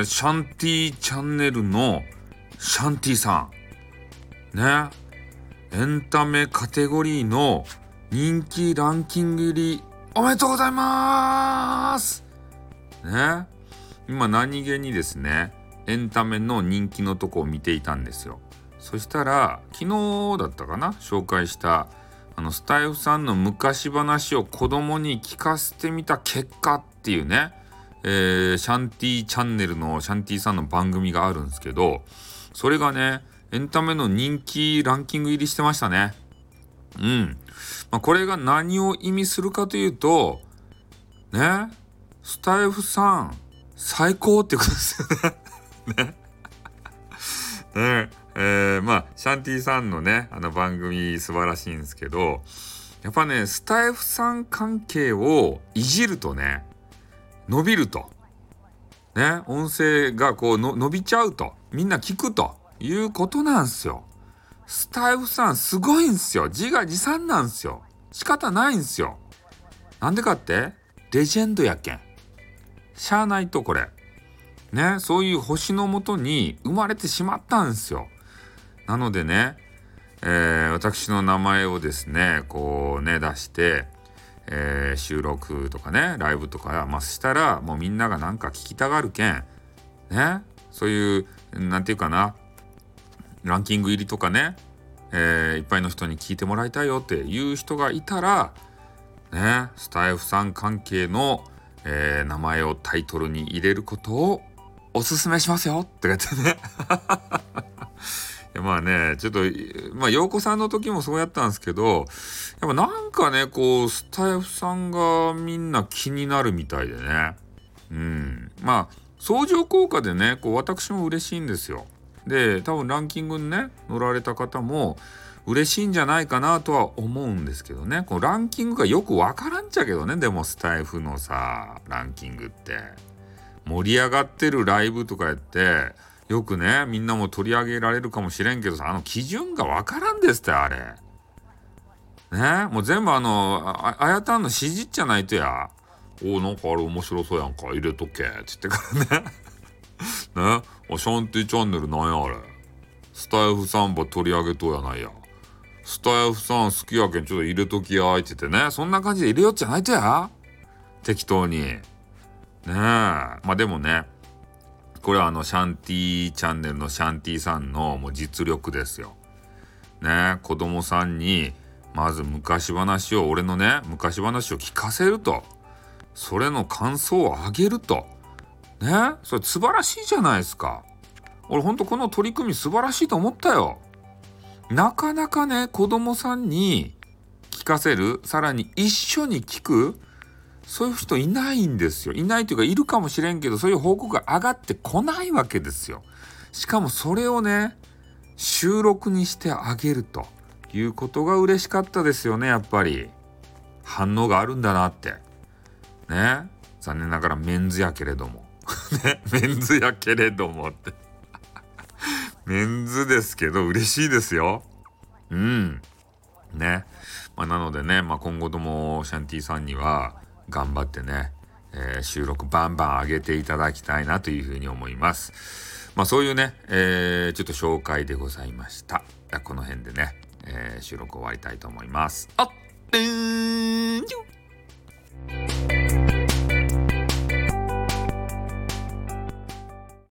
ー、シャンティチャンネルのシャンティさん。ね。エンタメカテゴリーの人気ランキング入りおめでとうございますね。今何気にですね、エンタメの人気のとこを見ていたんですよ。そしたら、昨日だったかな紹介したあのスタイフさんの昔話を子供に聞かせてみた結果っていうね、えー、シャンティチャンネルのシャンティさんの番組があるんですけど、それがね、エンタメの人気ランキング入りしてましたね。うん。まあ、これが何を意味するかというと、ね、スタイフさん、最高ってことですよね。ね。ねえー、まあシャンティさんのねあの番組素晴らしいんですけどやっぱねスタイフさん関係をいじるとね伸びるとね音声がこうの伸びちゃうとみんな聞くということなんすよ。スタイフさんすごいんすよ。自画自賛なんすよ。仕方ないんすよ。なんでかって？レジェンドやけん。しゃあないとこれ。ね、そういう星のもとに生まれてしまったんですよ。なのでね、えー、私の名前をですねこうね出して、えー、収録とかねライブとか、まあ、したらもうみんながなんか聞きたがるけんねそういう何て言うかなランキング入りとかね、えー、いっぱいの人に聞いてもらいたいよっていう人がいたらねスタイフさん関係の、えー、名前をタイトルに入れることをおすすめしますよって言ってね。まあね、ちょっと、まあ、陽子さんの時もそうやったんですけど、やっぱなんかね、こう、スタイフさんがみんな気になるみたいでね。うん。まあ、相乗効果でね、こう、私も嬉しいんですよ。で、多分ランキングにね、乗られた方も、嬉しいんじゃないかなとは思うんですけどね。このランキングがよくわからんちゃけどね、でもスタイフのさ、ランキングって。盛り上がってるライブとかやって、よくね、みんなも取り上げられるかもしれんけどさ、あの基準がわからんですって、あれ。ね？もう全部あの、ああやたんの指示じゃないとや。おお、なんかあれ面白そうやんか、入れとけ、って言ってからね。ね？おシャンティチャンネルなんやあれ。スタイフサンバ取り上げとうやないや。スタイフさん好きやけんちょっと入れときや、って言ってね。そんな感じで入れよっちゃないとや。適当に。ね？え。まあでもね、これはあのシャンティチャンネルのシャンティさんのもう実力ですよ。ね子供さんにまず昔話を俺のね昔話を聞かせるとそれの感想をあげるとねそれ素晴らしいじゃないですか。俺ほんとこの取り組み素晴らしいと思ったよ。なかなかね子供さんに聞かせるさらに一緒に聞くそういう人いないんですよ。いないというか、いるかもしれんけど、そういう報告が上がってこないわけですよ。しかもそれをね、収録にしてあげるということが嬉しかったですよね、やっぱり。反応があるんだなって。ね。残念ながらメンズやけれども。ね。メンズやけれどもって メンズですけど嬉しいですよ。うん。ね。まあ、なのでね、まあ、今後ともシャンティさんには、頑張ってね、えー、収録バンバン上げていただきたいなというふうに思います。まあそういうね、えー、ちょっと紹介でございました。この辺でね、えー、収録終わりたいと思います。あっ、えー